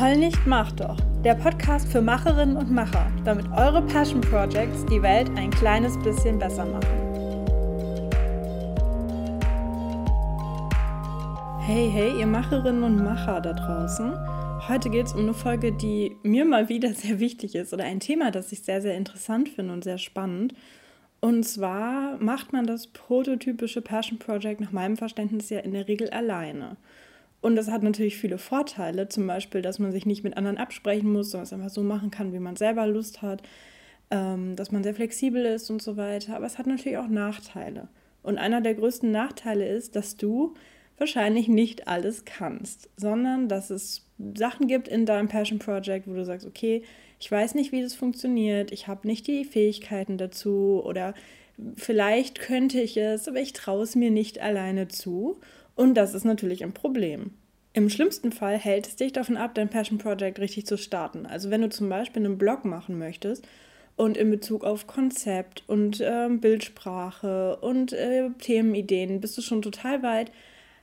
Heul nicht, mach doch. Der Podcast für Macherinnen und Macher, damit eure Passion Projects die Welt ein kleines bisschen besser machen. Hey, hey, ihr Macherinnen und Macher da draußen. Heute geht es um eine Folge, die mir mal wieder sehr wichtig ist oder ein Thema, das ich sehr, sehr interessant finde und sehr spannend. Und zwar macht man das prototypische Passion Project nach meinem Verständnis ja in der Regel alleine. Und das hat natürlich viele Vorteile, zum Beispiel, dass man sich nicht mit anderen absprechen muss, sondern es einfach so machen kann, wie man selber Lust hat, ähm, dass man sehr flexibel ist und so weiter. Aber es hat natürlich auch Nachteile. Und einer der größten Nachteile ist, dass du wahrscheinlich nicht alles kannst, sondern dass es Sachen gibt in deinem Passion Project, wo du sagst, okay, ich weiß nicht, wie das funktioniert, ich habe nicht die Fähigkeiten dazu oder vielleicht könnte ich es, aber ich traue es mir nicht alleine zu. Und das ist natürlich ein Problem. Im schlimmsten Fall hält es dich davon ab, dein Passion Project richtig zu starten. Also wenn du zum Beispiel einen Blog machen möchtest und in Bezug auf Konzept und äh, Bildsprache und äh, Themenideen bist du schon total weit,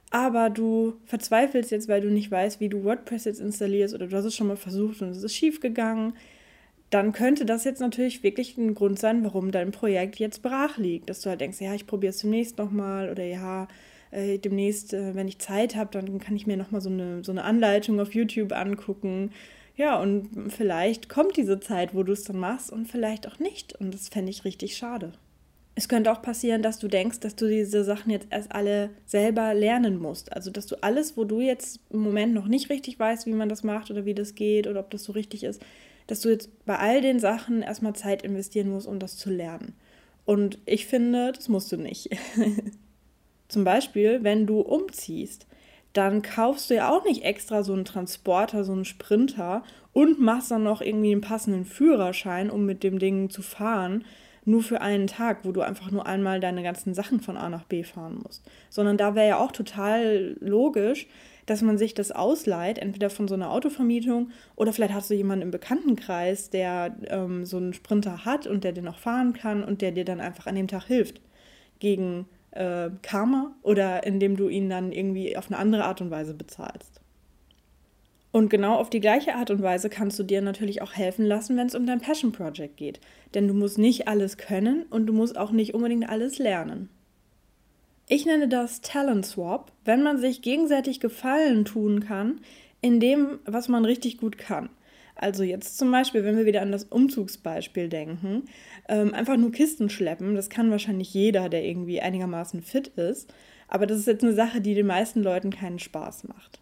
aber du verzweifelst jetzt, weil du nicht weißt, wie du WordPress jetzt installierst oder du hast es schon mal versucht und es ist schief gegangen, dann könnte das jetzt natürlich wirklich ein Grund sein, warum dein Projekt jetzt brach liegt. Dass du halt denkst, ja, ich probiere es zunächst nochmal oder ja, äh, demnächst, äh, wenn ich Zeit habe, dann kann ich mir nochmal so eine, so eine Anleitung auf YouTube angucken. Ja, und vielleicht kommt diese Zeit, wo du es dann machst und vielleicht auch nicht. Und das fände ich richtig schade. Es könnte auch passieren, dass du denkst, dass du diese Sachen jetzt erst alle selber lernen musst. Also, dass du alles, wo du jetzt im Moment noch nicht richtig weißt, wie man das macht oder wie das geht oder ob das so richtig ist, dass du jetzt bei all den Sachen erstmal Zeit investieren musst, um das zu lernen. Und ich finde, das musst du nicht. Zum Beispiel, wenn du umziehst, dann kaufst du ja auch nicht extra so einen Transporter, so einen Sprinter und machst dann noch irgendwie einen passenden Führerschein, um mit dem Ding zu fahren, nur für einen Tag, wo du einfach nur einmal deine ganzen Sachen von A nach B fahren musst. Sondern da wäre ja auch total logisch, dass man sich das ausleiht, entweder von so einer Autovermietung oder vielleicht hast du jemanden im Bekanntenkreis, der ähm, so einen Sprinter hat und der den auch fahren kann und der dir dann einfach an dem Tag hilft gegen äh, Karma oder indem du ihn dann irgendwie auf eine andere Art und Weise bezahlst. Und genau auf die gleiche Art und Weise kannst du dir natürlich auch helfen lassen, wenn es um dein Passion Project geht. Denn du musst nicht alles können und du musst auch nicht unbedingt alles lernen. Ich nenne das Talent Swap, wenn man sich gegenseitig Gefallen tun kann in dem, was man richtig gut kann. Also jetzt zum Beispiel, wenn wir wieder an das Umzugsbeispiel denken, ähm, einfach nur Kisten schleppen, das kann wahrscheinlich jeder, der irgendwie einigermaßen fit ist. Aber das ist jetzt eine Sache, die den meisten Leuten keinen Spaß macht.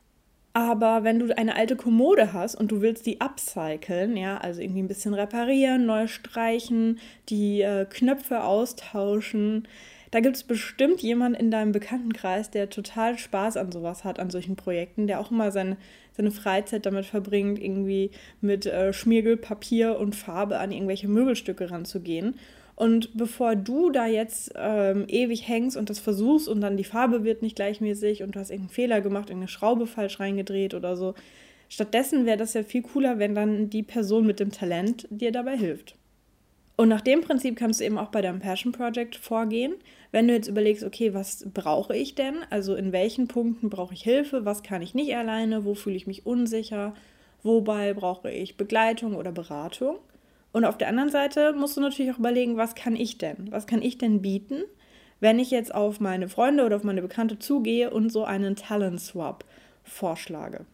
Aber wenn du eine alte Kommode hast und du willst die upcyclen, ja, also irgendwie ein bisschen reparieren, neu streichen, die äh, Knöpfe austauschen, da gibt es bestimmt jemanden in deinem Bekanntenkreis, der total Spaß an sowas hat, an solchen Projekten, der auch immer seine, seine Freizeit damit verbringt, irgendwie mit äh, Schmiergel, Papier und Farbe an irgendwelche Möbelstücke ranzugehen. Und bevor du da jetzt ähm, ewig hängst und das versuchst und dann die Farbe wird nicht gleichmäßig und du hast irgendeinen Fehler gemacht, irgendeine Schraube falsch reingedreht oder so, stattdessen wäre das ja viel cooler, wenn dann die Person mit dem Talent dir dabei hilft. Und nach dem Prinzip kannst du eben auch bei deinem Passion Project vorgehen. Wenn du jetzt überlegst, okay, was brauche ich denn? Also in welchen Punkten brauche ich Hilfe? Was kann ich nicht alleine? Wo fühle ich mich unsicher? Wobei brauche ich Begleitung oder Beratung? Und auf der anderen Seite musst du natürlich auch überlegen, was kann ich denn? Was kann ich denn bieten, wenn ich jetzt auf meine Freunde oder auf meine Bekannte zugehe und so einen Talent Swap vorschlage?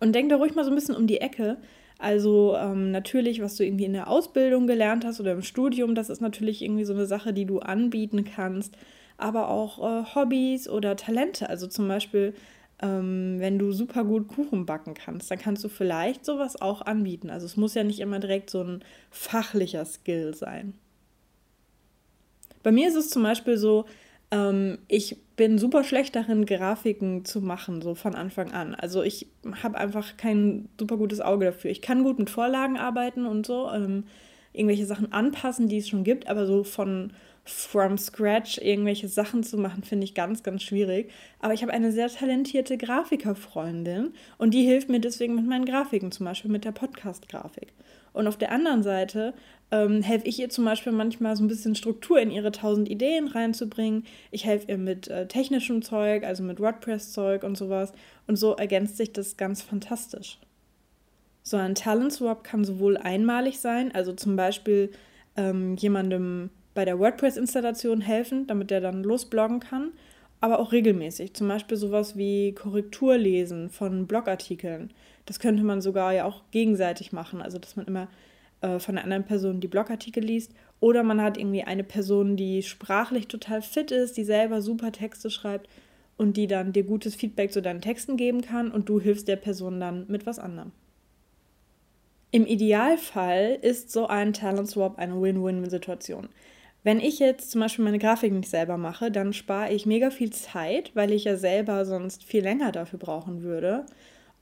Und denk da ruhig mal so ein bisschen um die Ecke, also ähm, natürlich, was du irgendwie in der Ausbildung gelernt hast oder im Studium, das ist natürlich irgendwie so eine Sache, die du anbieten kannst. Aber auch äh, Hobbys oder Talente. Also zum Beispiel, ähm, wenn du super gut Kuchen backen kannst, dann kannst du vielleicht sowas auch anbieten. Also es muss ja nicht immer direkt so ein fachlicher Skill sein. Bei mir ist es zum Beispiel so, ähm, ich bin super schlecht darin, Grafiken zu machen, so von Anfang an. Also ich habe einfach kein super gutes Auge dafür. Ich kann gut mit Vorlagen arbeiten und so, ähm, irgendwelche Sachen anpassen, die es schon gibt, aber so von from scratch irgendwelche Sachen zu machen, finde ich ganz, ganz schwierig. Aber ich habe eine sehr talentierte Grafikerfreundin und die hilft mir deswegen mit meinen Grafiken, zum Beispiel mit der Podcast-Grafik. Und auf der anderen Seite ähm, helfe ich ihr zum Beispiel manchmal so ein bisschen Struktur in ihre tausend Ideen reinzubringen. Ich helfe ihr mit äh, technischem Zeug, also mit WordPress-Zeug und sowas. Und so ergänzt sich das ganz fantastisch. So ein Talent Swap kann sowohl einmalig sein, also zum Beispiel ähm, jemandem bei der WordPress-Installation helfen, damit der dann losbloggen kann, aber auch regelmäßig. Zum Beispiel sowas wie Korrekturlesen von Blogartikeln. Das könnte man sogar ja auch gegenseitig machen, also dass man immer äh, von einer anderen Person die Blogartikel liest. Oder man hat irgendwie eine Person, die sprachlich total fit ist, die selber super Texte schreibt und die dann dir gutes Feedback zu deinen Texten geben kann und du hilfst der Person dann mit was anderem. Im Idealfall ist so ein Talent Swap eine Win-Win-Situation. Wenn ich jetzt zum Beispiel meine Grafik nicht selber mache, dann spare ich mega viel Zeit, weil ich ja selber sonst viel länger dafür brauchen würde.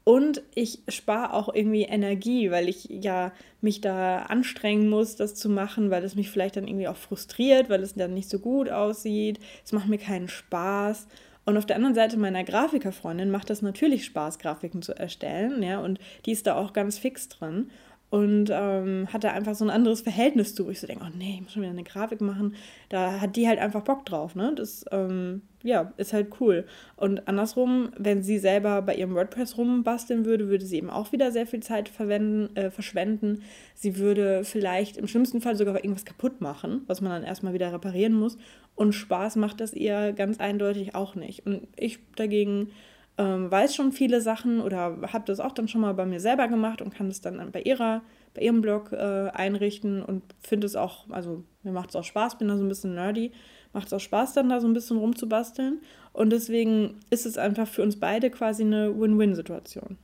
Und ich spare auch irgendwie Energie, weil ich ja mich da anstrengen muss, das zu machen, weil es mich vielleicht dann irgendwie auch frustriert, weil es dann nicht so gut aussieht. Es macht mir keinen Spaß. Und auf der anderen Seite meiner Grafikerfreundin macht das natürlich Spaß, Grafiken zu erstellen, ja, und die ist da auch ganz fix drin und ähm, hat da einfach so ein anderes Verhältnis zu, wo ich so denke, oh nee, ich muss schon wieder eine Grafik machen. Da hat die halt einfach Bock drauf, ne? Das, ähm, ja, ist halt cool. Und andersrum, wenn sie selber bei ihrem WordPress rumbasteln würde, würde sie eben auch wieder sehr viel Zeit verwenden, äh, verschwenden. Sie würde vielleicht im schlimmsten Fall sogar irgendwas kaputt machen, was man dann erstmal wieder reparieren muss. Und Spaß macht das ihr ganz eindeutig auch nicht. Und ich dagegen ähm, weiß schon viele Sachen oder habe das auch dann schon mal bei mir selber gemacht und kann es dann bei ihrer, bei ihrem Blog äh, einrichten und finde es auch, also mir macht es auch Spaß, bin da so ein bisschen nerdy, macht es auch Spaß, dann da so ein bisschen rumzubasteln. Und deswegen ist es einfach für uns beide quasi eine Win-Win-Situation.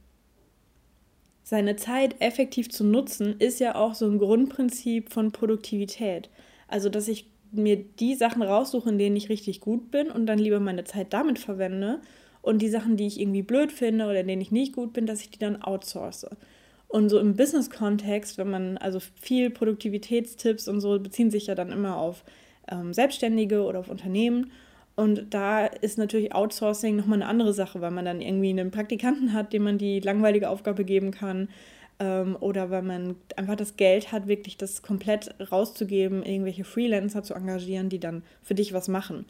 Seine Zeit effektiv zu nutzen, ist ja auch so ein Grundprinzip von Produktivität. Also, dass ich mir die Sachen raussuche, in denen ich richtig gut bin und dann lieber meine Zeit damit verwende und die Sachen, die ich irgendwie blöd finde oder in denen ich nicht gut bin, dass ich die dann outsource. Und so im Business-Kontext, wenn man, also viel Produktivitätstipps und so beziehen sich ja dann immer auf ähm, Selbstständige oder auf Unternehmen. Und da ist natürlich Outsourcing nochmal eine andere Sache, weil man dann irgendwie einen Praktikanten hat, dem man die langweilige Aufgabe geben kann. Ähm, oder weil man einfach das Geld hat, wirklich das komplett rauszugeben, irgendwelche Freelancer zu engagieren, die dann für dich was machen.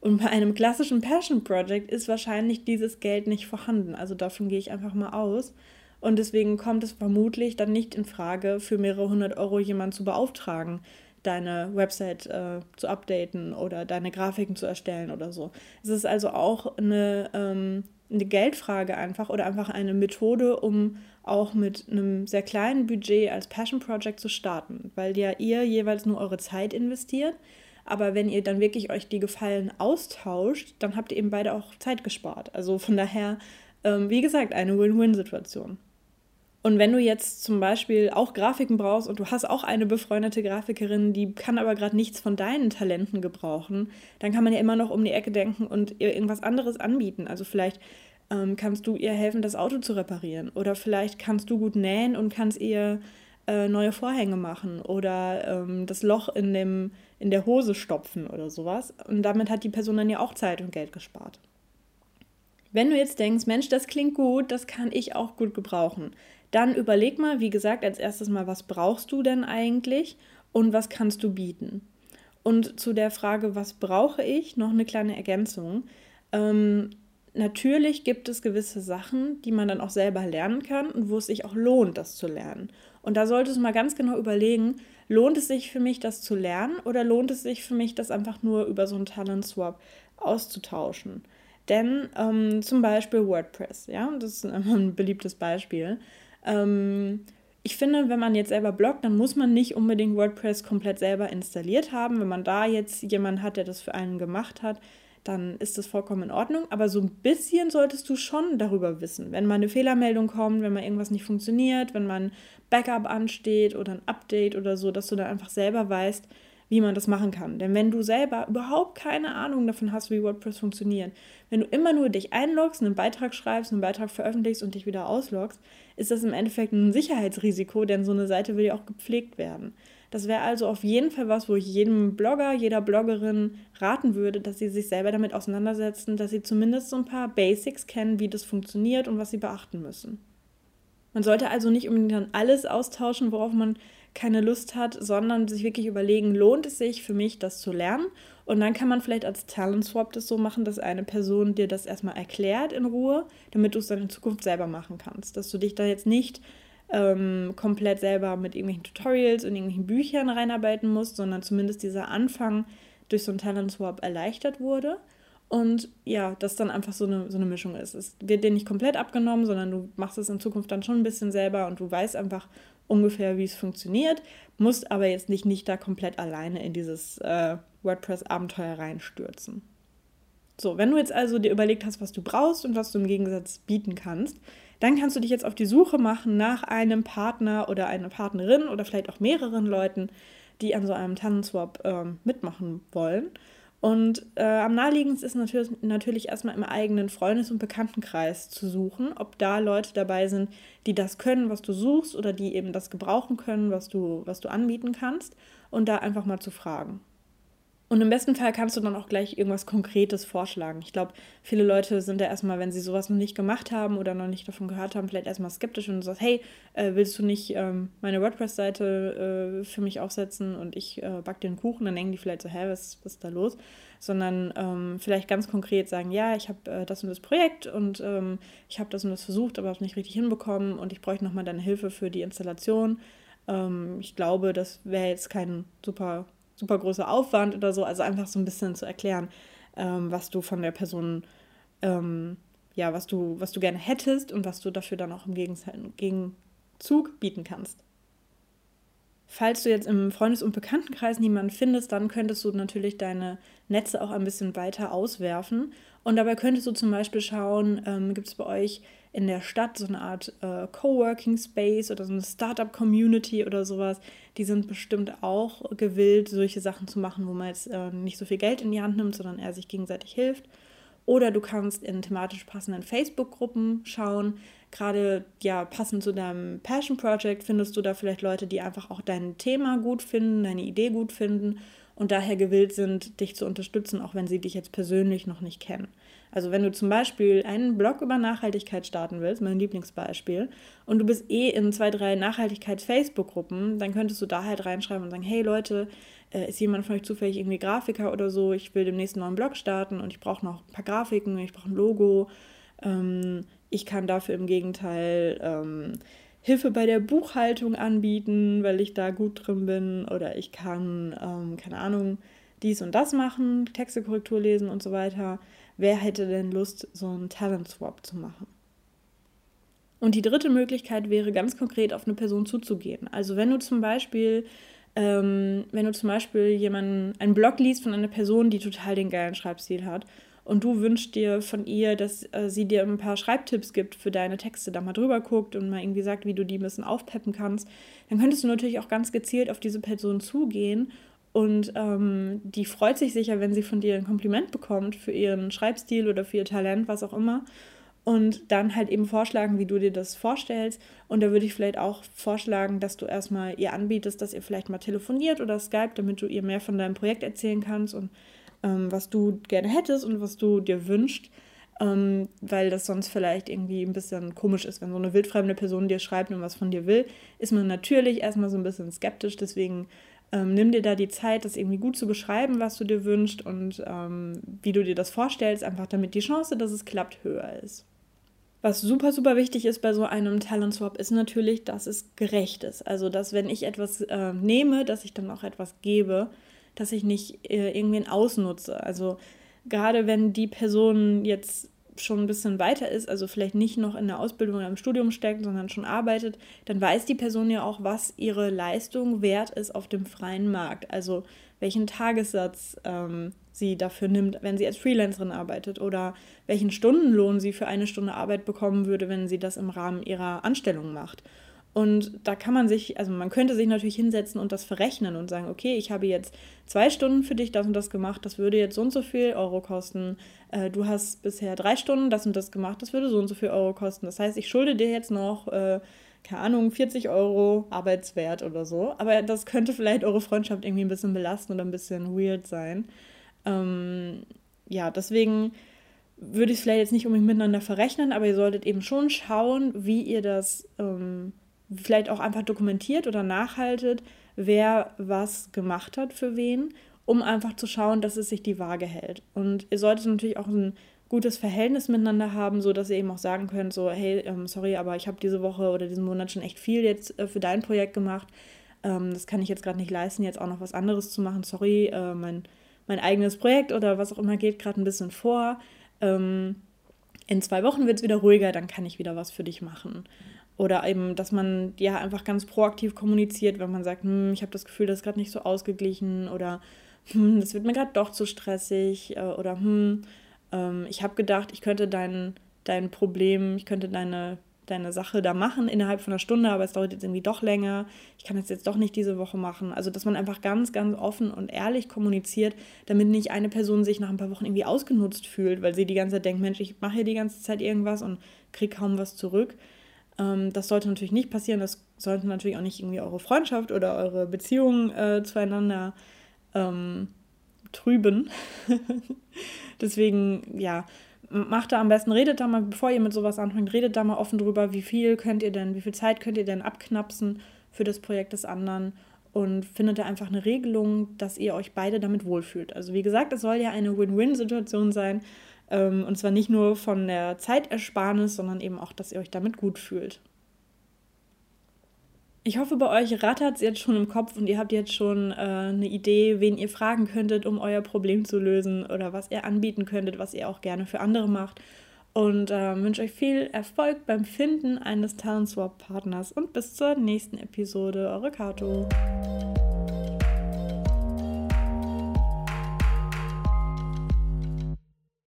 Und bei einem klassischen Passion Project ist wahrscheinlich dieses Geld nicht vorhanden. Also davon gehe ich einfach mal aus. Und deswegen kommt es vermutlich dann nicht in Frage, für mehrere hundert Euro jemanden zu beauftragen, deine Website äh, zu updaten oder deine Grafiken zu erstellen oder so. Es ist also auch eine, ähm, eine Geldfrage einfach oder einfach eine Methode, um auch mit einem sehr kleinen Budget als Passion Project zu starten, weil ja ihr jeweils nur eure Zeit investiert aber wenn ihr dann wirklich euch die Gefallen austauscht, dann habt ihr eben beide auch Zeit gespart. Also von daher, ähm, wie gesagt, eine Win-Win-Situation. Und wenn du jetzt zum Beispiel auch Grafiken brauchst und du hast auch eine befreundete Grafikerin, die kann aber gerade nichts von deinen Talenten gebrauchen, dann kann man ja immer noch um die Ecke denken und ihr irgendwas anderes anbieten. Also vielleicht ähm, kannst du ihr helfen, das Auto zu reparieren. Oder vielleicht kannst du gut nähen und kannst ihr äh, neue Vorhänge machen oder ähm, das Loch in, dem, in der Hose stopfen oder sowas. Und damit hat die Person dann ja auch Zeit und Geld gespart. Wenn du jetzt denkst, Mensch, das klingt gut, das kann ich auch gut gebrauchen, dann überleg mal, wie gesagt, als erstes mal, was brauchst du denn eigentlich und was kannst du bieten? Und zu der Frage, was brauche ich, noch eine kleine Ergänzung. Ähm, natürlich gibt es gewisse Sachen, die man dann auch selber lernen kann und wo es sich auch lohnt, das zu lernen. Und da solltest du mal ganz genau überlegen, lohnt es sich für mich, das zu lernen oder lohnt es sich für mich, das einfach nur über so einen Talent Swap auszutauschen? Denn ähm, zum Beispiel WordPress, ja, das ist ein beliebtes Beispiel. Ähm, ich finde, wenn man jetzt selber bloggt, dann muss man nicht unbedingt WordPress komplett selber installiert haben. Wenn man da jetzt jemanden hat, der das für einen gemacht hat, dann ist das vollkommen in Ordnung. Aber so ein bisschen solltest du schon darüber wissen. Wenn mal eine Fehlermeldung kommt, wenn mal irgendwas nicht funktioniert, wenn man Backup ansteht oder ein Update oder so, dass du dann einfach selber weißt, wie man das machen kann. Denn wenn du selber überhaupt keine Ahnung davon hast, wie WordPress funktioniert, wenn du immer nur dich einloggst, einen Beitrag schreibst, einen Beitrag veröffentlichst und dich wieder ausloggst, ist das im Endeffekt ein Sicherheitsrisiko, denn so eine Seite will ja auch gepflegt werden. Das wäre also auf jeden Fall was, wo ich jedem Blogger, jeder Bloggerin raten würde, dass sie sich selber damit auseinandersetzen, dass sie zumindest so ein paar Basics kennen, wie das funktioniert und was sie beachten müssen. Man sollte also nicht unbedingt dann alles austauschen, worauf man keine Lust hat, sondern sich wirklich überlegen, lohnt es sich für mich, das zu lernen? Und dann kann man vielleicht als Talent Swap das so machen, dass eine Person dir das erstmal erklärt in Ruhe, damit du es dann in Zukunft selber machen kannst. Dass du dich da jetzt nicht ähm, komplett selber mit irgendwelchen Tutorials und irgendwelchen Büchern reinarbeiten musst, sondern zumindest dieser Anfang durch so einen Talent Swap erleichtert wurde. Und ja, das dann einfach so eine, so eine Mischung ist. Es wird dir nicht komplett abgenommen, sondern du machst es in Zukunft dann schon ein bisschen selber und du weißt einfach ungefähr, wie es funktioniert, musst aber jetzt nicht, nicht da komplett alleine in dieses äh, WordPress-Abenteuer reinstürzen. So, wenn du jetzt also dir überlegt hast, was du brauchst und was du im Gegensatz bieten kannst, dann kannst du dich jetzt auf die Suche machen nach einem Partner oder einer Partnerin oder vielleicht auch mehreren Leuten, die an so einem Tannenswap äh, mitmachen wollen und äh, am naheliegendsten ist natürlich, natürlich erstmal im eigenen Freundes- und Bekanntenkreis zu suchen, ob da Leute dabei sind, die das können, was du suchst, oder die eben das gebrauchen können, was du, was du anbieten kannst, und da einfach mal zu fragen. Und im besten Fall kannst du dann auch gleich irgendwas Konkretes vorschlagen. Ich glaube, viele Leute sind ja erstmal, wenn sie sowas noch nicht gemacht haben oder noch nicht davon gehört haben, vielleicht erstmal skeptisch und sagst, hey, äh, willst du nicht ähm, meine WordPress-Seite äh, für mich aufsetzen und ich äh, back dir einen Kuchen? Dann denken die vielleicht so, hä, was, was ist da los? Sondern ähm, vielleicht ganz konkret sagen, ja, ich habe äh, das und das Projekt und ähm, ich habe das und das versucht, aber habe es nicht richtig hinbekommen und ich bräuchte nochmal deine Hilfe für die Installation. Ähm, ich glaube, das wäre jetzt kein super super großer Aufwand oder so. Also einfach so ein bisschen zu erklären, ähm, was du von der Person, ähm, ja, was du, was du gerne hättest und was du dafür dann auch im Gegenzug bieten kannst. Falls du jetzt im Freundes- und Bekanntenkreis niemanden findest, dann könntest du natürlich deine Netze auch ein bisschen weiter auswerfen. Und dabei könntest du zum Beispiel schauen, ähm, gibt es bei euch in der Stadt so eine Art äh, Coworking Space oder so eine Startup Community oder sowas. Die sind bestimmt auch gewillt, solche Sachen zu machen, wo man jetzt äh, nicht so viel Geld in die Hand nimmt, sondern er sich gegenseitig hilft. Oder du kannst in thematisch passenden Facebook-Gruppen schauen. Gerade ja, passend zu deinem Passion Project findest du da vielleicht Leute, die einfach auch dein Thema gut finden, deine Idee gut finden und daher gewillt sind, dich zu unterstützen, auch wenn sie dich jetzt persönlich noch nicht kennen. Also wenn du zum Beispiel einen Blog über Nachhaltigkeit starten willst, mein Lieblingsbeispiel, und du bist eh in zwei, drei Nachhaltigkeits-Facebook-Gruppen, dann könntest du da halt reinschreiben und sagen, hey Leute, äh, ist jemand von euch zufällig irgendwie Grafiker oder so, ich will demnächst einen neuen Blog starten und ich brauche noch ein paar Grafiken, ich brauche ein Logo. Ähm, ich kann dafür im Gegenteil ähm, Hilfe bei der Buchhaltung anbieten, weil ich da gut drin bin. Oder ich kann, ähm, keine Ahnung, dies und das machen, Textekorrektur lesen und so weiter wer hätte denn Lust, so einen Talent Swap zu machen? Und die dritte Möglichkeit wäre ganz konkret auf eine Person zuzugehen. Also wenn du zum Beispiel, ähm, wenn du zum Beispiel jemanden, einen Blog liest von einer Person, die total den geilen Schreibstil hat und du wünschst dir von ihr, dass äh, sie dir ein paar Schreibtipps gibt für deine Texte, da mal drüber guckt und mal irgendwie sagt, wie du die ein bisschen aufpeppen kannst, dann könntest du natürlich auch ganz gezielt auf diese Person zugehen und ähm, die freut sich sicher, wenn sie von dir ein Kompliment bekommt für ihren Schreibstil oder für ihr Talent, was auch immer. Und dann halt eben vorschlagen, wie du dir das vorstellst. Und da würde ich vielleicht auch vorschlagen, dass du erstmal ihr anbietest, dass ihr vielleicht mal telefoniert oder Skype, damit du ihr mehr von deinem Projekt erzählen kannst und ähm, was du gerne hättest und was du dir wünschst. Ähm, weil das sonst vielleicht irgendwie ein bisschen komisch ist, wenn so eine wildfremde Person dir schreibt und was von dir will, ist man natürlich erstmal so ein bisschen skeptisch. Deswegen ähm, nimm dir da die Zeit, das irgendwie gut zu beschreiben, was du dir wünschst und ähm, wie du dir das vorstellst, einfach damit die Chance, dass es klappt, höher ist. Was super, super wichtig ist bei so einem Talent Swap, ist natürlich, dass es gerecht ist. Also, dass wenn ich etwas äh, nehme, dass ich dann auch etwas gebe, dass ich nicht äh, irgendwen ausnutze. Also, gerade wenn die Person jetzt schon ein bisschen weiter ist, also vielleicht nicht noch in der Ausbildung oder im Studium steckt, sondern schon arbeitet, dann weiß die Person ja auch, was ihre Leistung wert ist auf dem freien Markt. Also welchen Tagessatz ähm, sie dafür nimmt, wenn sie als Freelancerin arbeitet oder welchen Stundenlohn sie für eine Stunde Arbeit bekommen würde, wenn sie das im Rahmen ihrer Anstellung macht. Und da kann man sich, also man könnte sich natürlich hinsetzen und das verrechnen und sagen, okay, ich habe jetzt zwei Stunden für dich das und das gemacht, das würde jetzt so und so viel Euro kosten. Äh, du hast bisher drei Stunden das und das gemacht, das würde so und so viel Euro kosten. Das heißt, ich schulde dir jetzt noch, äh, keine Ahnung, 40 Euro Arbeitswert oder so. Aber das könnte vielleicht eure Freundschaft irgendwie ein bisschen belasten oder ein bisschen weird sein. Ähm, ja, deswegen würde ich es vielleicht jetzt nicht unbedingt miteinander verrechnen, aber ihr solltet eben schon schauen, wie ihr das ähm, vielleicht auch einfach dokumentiert oder nachhaltet, wer was gemacht hat für wen, um einfach zu schauen, dass es sich die Waage hält. Und ihr solltet natürlich auch ein gutes Verhältnis miteinander haben, so dass ihr eben auch sagen könnt, so hey, ähm, sorry, aber ich habe diese Woche oder diesen Monat schon echt viel jetzt äh, für dein Projekt gemacht. Ähm, das kann ich jetzt gerade nicht leisten, jetzt auch noch was anderes zu machen. Sorry, äh, mein, mein eigenes Projekt oder was auch immer geht gerade ein bisschen vor. Ähm, in zwei Wochen wird es wieder ruhiger, dann kann ich wieder was für dich machen. Oder eben, dass man ja einfach ganz proaktiv kommuniziert, wenn man sagt, hm, ich habe das Gefühl, das ist gerade nicht so ausgeglichen oder hm, das wird mir gerade doch zu stressig äh, oder hm, ähm, ich habe gedacht, ich könnte dein, dein Problem, ich könnte deine, deine Sache da machen innerhalb von einer Stunde, aber es dauert jetzt irgendwie doch länger. Ich kann das jetzt doch nicht diese Woche machen. Also, dass man einfach ganz, ganz offen und ehrlich kommuniziert, damit nicht eine Person sich nach ein paar Wochen irgendwie ausgenutzt fühlt, weil sie die ganze Zeit denkt, Mensch, ich mache hier die ganze Zeit irgendwas und kriege kaum was zurück. Ähm, das sollte natürlich nicht passieren. Das sollte natürlich auch nicht irgendwie eure Freundschaft oder eure Beziehung äh, zueinander ähm, trüben. Deswegen, ja, macht da am besten, redet da mal, bevor ihr mit sowas anfangt, redet da mal offen drüber, wie viel könnt ihr denn, wie viel Zeit könnt ihr denn abknapsen für das Projekt des anderen und findet da einfach eine Regelung, dass ihr euch beide damit wohlfühlt. Also wie gesagt, es soll ja eine Win-Win-Situation sein und zwar nicht nur von der Zeitersparnis, sondern eben auch, dass ihr euch damit gut fühlt. Ich hoffe, bei euch rattert es jetzt schon im Kopf und ihr habt jetzt schon äh, eine Idee, wen ihr fragen könntet, um euer Problem zu lösen oder was ihr anbieten könntet, was ihr auch gerne für andere macht. Und äh, wünsche euch viel Erfolg beim Finden eines Talent Swap Partners und bis zur nächsten Episode. Eure Kato.